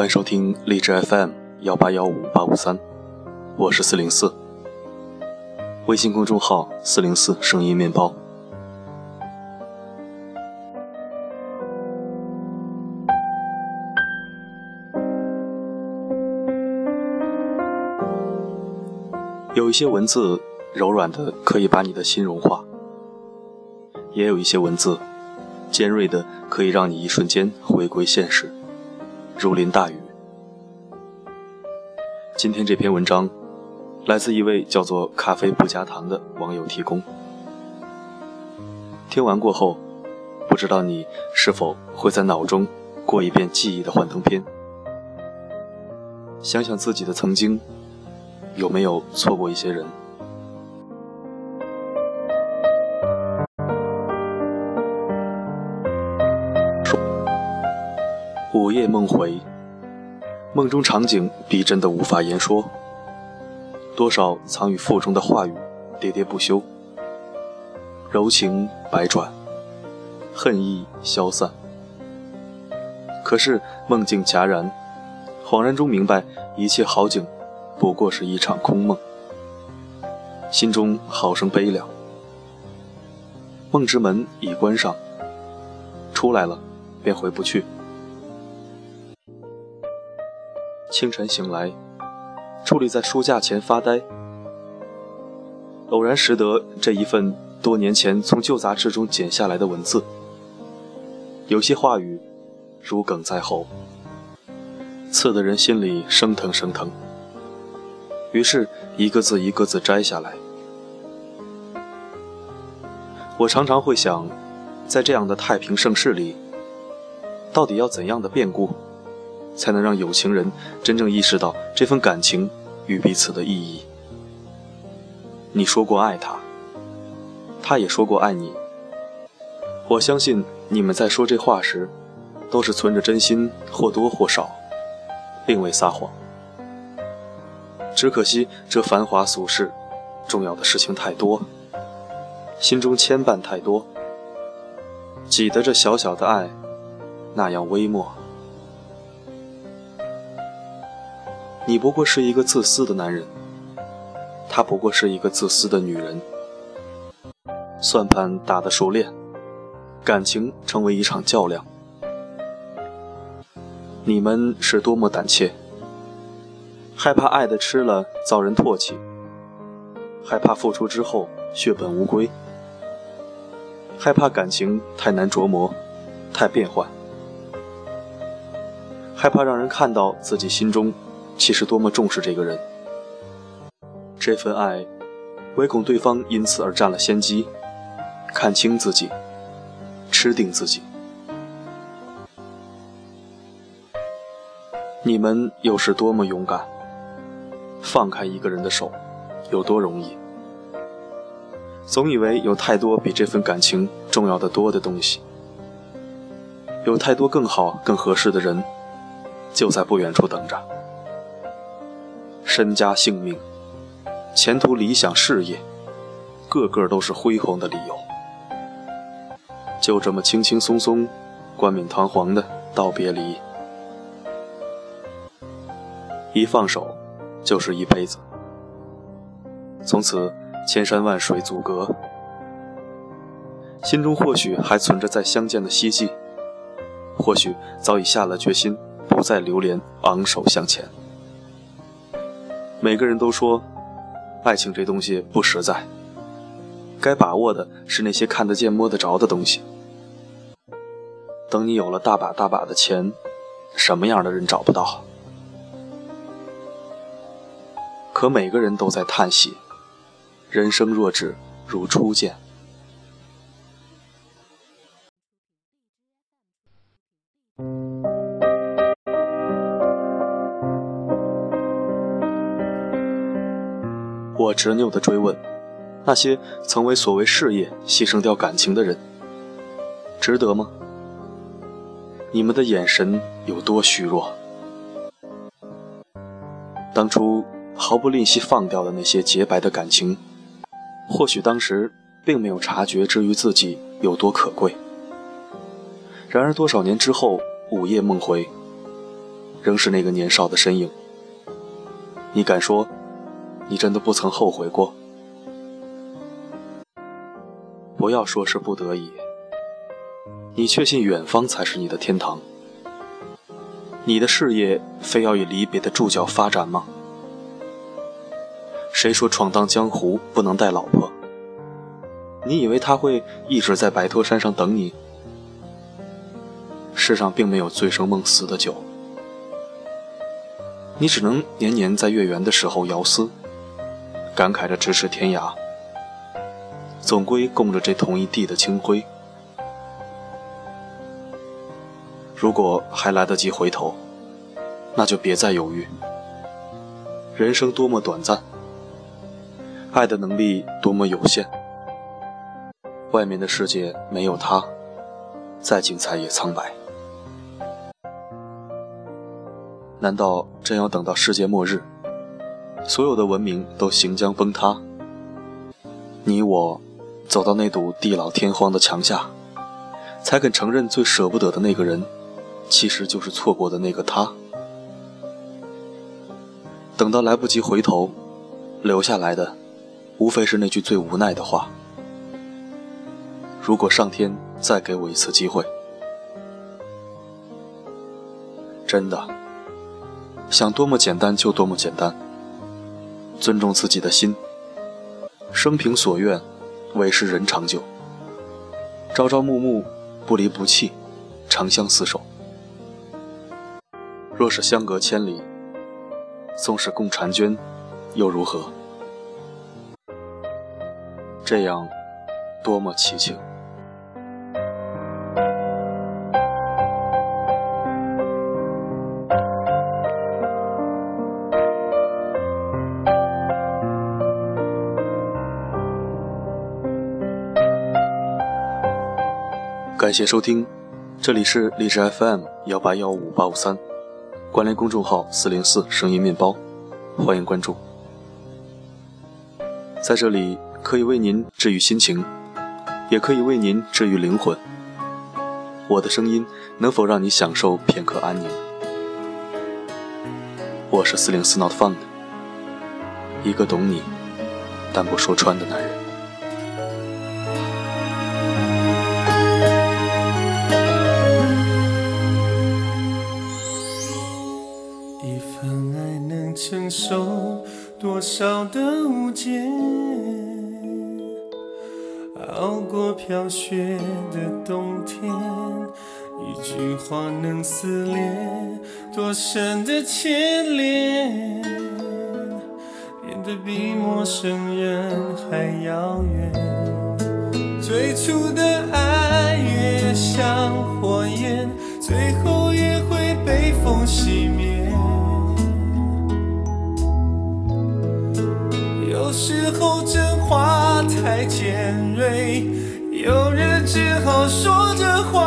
欢迎收听荔枝 FM 幺八幺五八五三，我是四零四。微信公众号四零四声音面包。有一些文字柔软的可以把你的心融化，也有一些文字尖锐的可以让你一瞬间回归现实，如临大雨。今天这篇文章来自一位叫做“咖啡不加糖”的网友提供。听完过后，不知道你是否会在脑中过一遍记忆的幻灯片，想想自己的曾经。有没有错过一些人？午夜梦回，梦中场景逼真的无法言说。多少藏于腹中的话语，喋喋不休，柔情百转，恨意消散。可是梦境戛然，恍然中明白，一切好景。不过是一场空梦，心中好生悲凉。梦之门已关上，出来了便回不去。清晨醒来，矗立在书架前发呆，偶然拾得这一份多年前从旧杂志中剪下来的文字，有些话语如鲠在喉，刺得人心里生疼生疼。于是，一个字一个字摘下来。我常常会想，在这样的太平盛世里，到底要怎样的变故，才能让有情人真正意识到这份感情与彼此的意义？你说过爱他，他也说过爱你。我相信你们在说这话时，都是存着真心，或多或少，并未撒谎。只可惜这繁华俗世，重要的事情太多，心中牵绊太多，挤得这小小的爱那样微末。你不过是一个自私的男人，她不过是一个自私的女人。算盘打得熟练，感情成为一场较量。你们是多么胆怯！害怕爱的吃了遭人唾弃，害怕付出之后血本无归，害怕感情太难琢磨，太变幻，害怕让人看到自己心中其实多么重视这个人。这份爱，唯恐对方因此而占了先机，看清自己，吃定自己。你们又是多么勇敢！放开一个人的手，有多容易？总以为有太多比这份感情重要的多的东西，有太多更好、更合适的人，就在不远处等着。身家性命、前途理想、事业，个个都是辉煌的理由。就这么轻轻松松、冠冕堂皇的道别离，一放手。就是一辈子，从此千山万水阻隔，心中或许还存着再相见的希冀，或许早已下了决心，不再流连，昂首向前。每个人都说，爱情这东西不实在，该把握的是那些看得见、摸得着的东西。等你有了大把大把的钱，什么样的人找不到？可每个人都在叹息，人生若只如初见。我执拗的追问，那些曾为所谓事业牺牲掉感情的人，值得吗？你们的眼神有多虚弱？当初。毫不吝惜放掉的那些洁白的感情，或许当时并没有察觉至于自己有多可贵。然而多少年之后，午夜梦回，仍是那个年少的身影。你敢说，你真的不曾后悔过？不要说是不得已，你确信远方才是你的天堂？你的事业非要以离别的注脚发展吗？谁说闯荡江湖不能带老婆？你以为他会一直在白驼山上等你？世上并没有醉生梦死的酒。你只能年年在月圆的时候遥思，感慨着咫尺天涯，总归供着这同一地的清辉。如果还来得及回头，那就别再犹豫。人生多么短暂，爱的能力多么有限，外面的世界没有他，再精彩也苍白。难道真要等到世界末日，所有的文明都行将崩塌，你我走到那堵地老天荒的墙下，才肯承认最舍不得的那个人，其实就是错过的那个他？等到来不及回头，留下来的，无非是那句最无奈的话：如果上天再给我一次机会，真的。想多么简单就多么简单，尊重自己的心。生平所愿，唯是人长久。朝朝暮暮，不离不弃，长相厮守。若是相隔千里，纵使共婵娟，又如何？这样，多么奇情。感谢收听，这里是荔枝 FM 幺八幺五八五三，关联公众号四零四声音面包，欢迎关注。在这里可以为您治愈心情，也可以为您治愈灵魂。我的声音能否让你享受片刻安宁？我是四零四 Not Fun 的，一个懂你但不说穿的男人。少的误解，熬过飘雪的冬天，一句话能撕裂多深的牵连，变得比陌生人还遥远。最初的时候说着话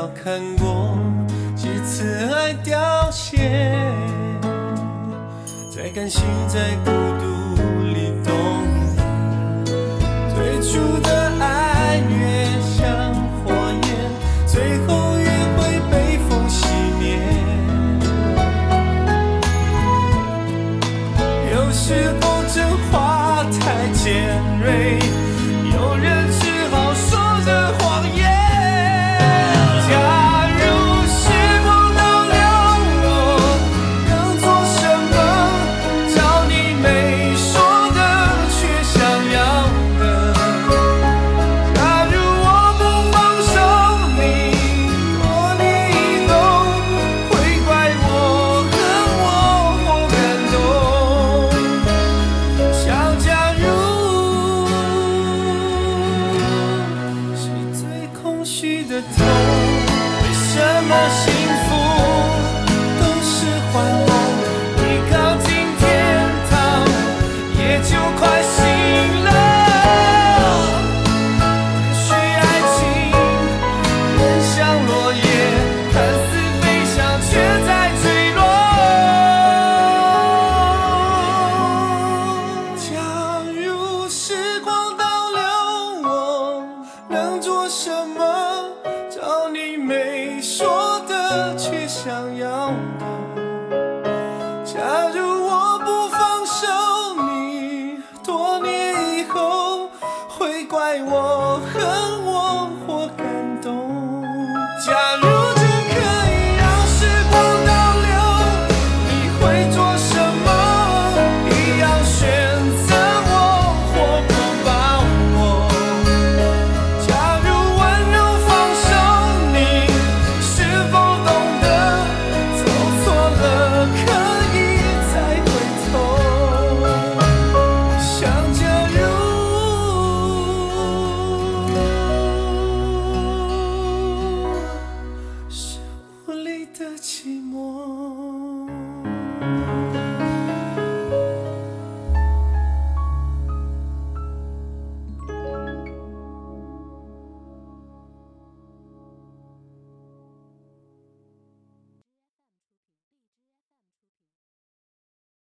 要看过几次爱凋谢，才甘心在孤独里冬眠。最初的爱越像火焰，最后越会被风熄灭。有时候真话太尖锐，